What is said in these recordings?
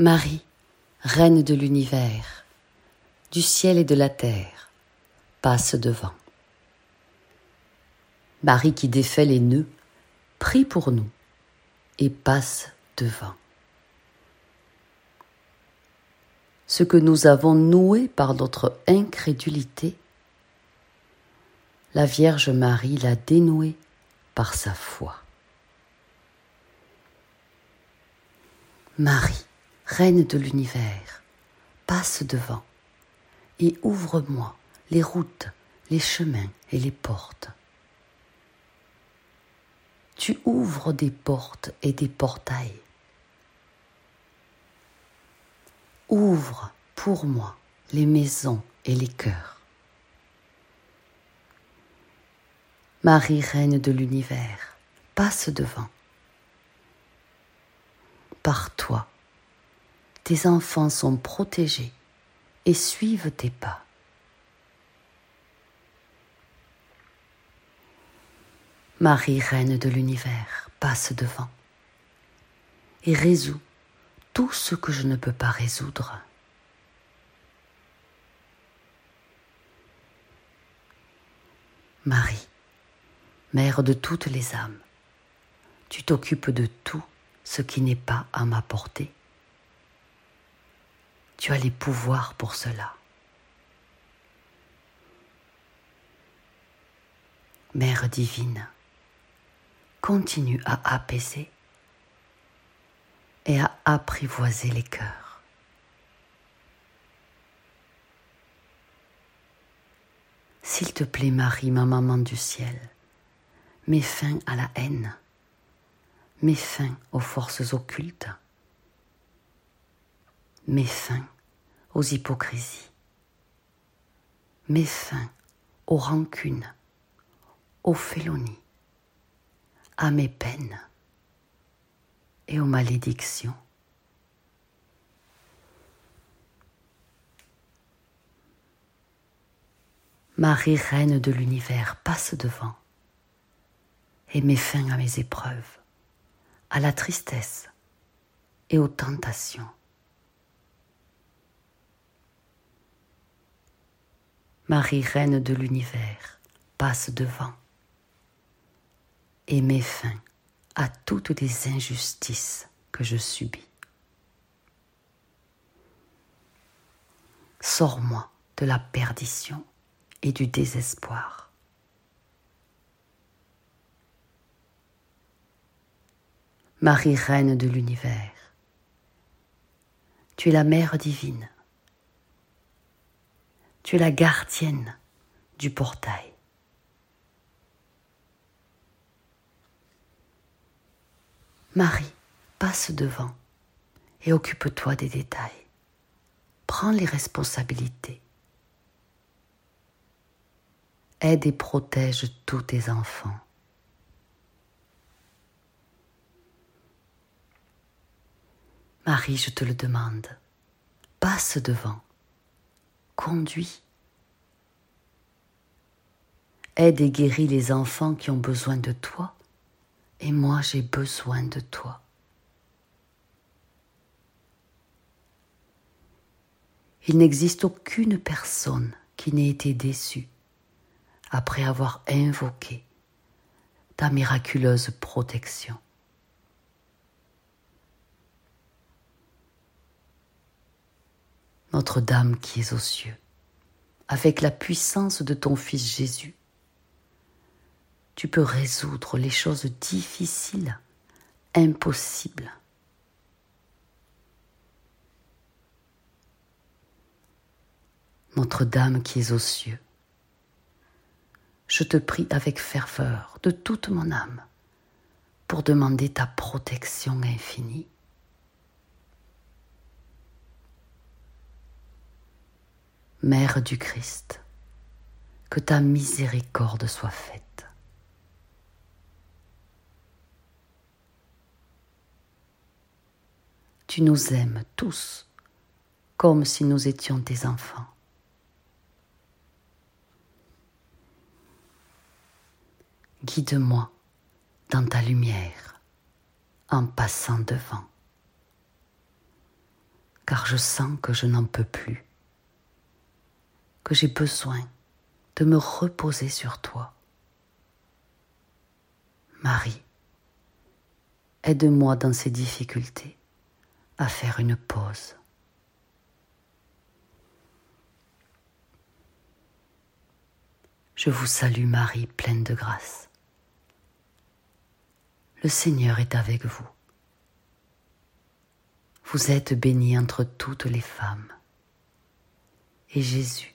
Marie, reine de l'univers, du ciel et de la terre, passe devant. Marie qui défait les nœuds, prie pour nous et passe devant. Ce que nous avons noué par notre incrédulité, la Vierge Marie l'a dénoué par sa foi. Marie, Reine de l'univers, passe devant et ouvre-moi les routes, les chemins et les portes. Tu ouvres des portes et des portails. Ouvre pour moi les maisons et les cœurs. Marie, Reine de l'univers, passe devant. Par toi, tes enfants sont protégés et suivent tes pas. Marie, Reine de l'univers, passe devant et résout tout ce que je ne peux pas résoudre. Marie, Mère de toutes les âmes, tu t'occupes de tout ce qui n'est pas à ma portée. Tu as les pouvoirs pour cela. Mère divine, continue à apaiser et à apprivoiser les cœurs. S'il te plaît, Marie, ma maman du ciel, mets fin à la haine, mets fin aux forces occultes, mets fin aux hypocrisies, mets fin aux rancunes, aux félonies, à mes peines et aux malédictions. Marie, reine de l'univers, passe devant et met fin à mes épreuves, à la tristesse et aux tentations. Marie, reine de l'univers, passe devant et met fin à toutes les injustices que je subis. Sors-moi de la perdition et du désespoir. Marie, reine de l'univers, tu es la mère divine, tu es la gardienne du portail. Marie, passe devant et occupe-toi des détails. Prends les responsabilités. Aide et protège tous tes enfants. Marie, je te le demande, passe devant, conduis. Aide et guéris les enfants qui ont besoin de toi et moi j'ai besoin de toi. Il n'existe aucune personne qui n'ait été déçue après avoir invoqué ta miraculeuse protection. Notre-Dame qui es aux cieux, avec la puissance de ton Fils Jésus, tu peux résoudre les choses difficiles, impossibles. Notre-Dame qui es aux cieux, je te prie avec ferveur de toute mon âme pour demander ta protection infinie. Mère du Christ, que ta miséricorde soit faite. tu nous aimes tous comme si nous étions tes enfants. Guide-moi dans ta lumière en passant devant. car je sens que je n'en peux plus, j'ai besoin de me reposer sur toi. Marie, aide-moi dans ces difficultés à faire une pause. Je vous salue Marie, pleine de grâce. Le Seigneur est avec vous. Vous êtes bénie entre toutes les femmes. Et Jésus,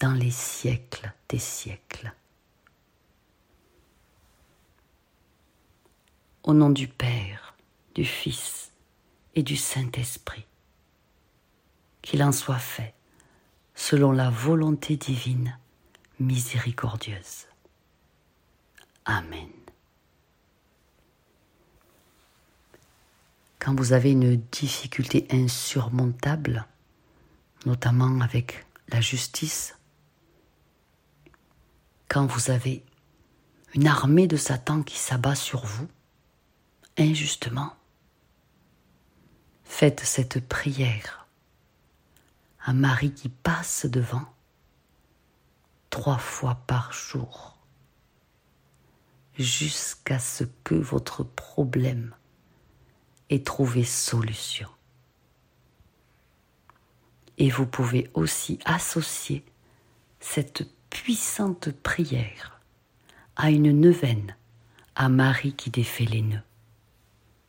dans les siècles des siècles. Au nom du Père, du Fils et du Saint-Esprit, qu'il en soit fait, selon la volonté divine miséricordieuse. Amen. quand vous avez une difficulté insurmontable, notamment avec la justice, quand vous avez une armée de Satan qui s'abat sur vous, injustement, faites cette prière à Marie qui passe devant trois fois par jour, jusqu'à ce que votre problème et trouver solution. Et vous pouvez aussi associer cette puissante prière à une neuvaine à Marie qui défait les nœuds.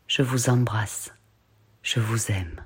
Je vous embrasse, je vous aime.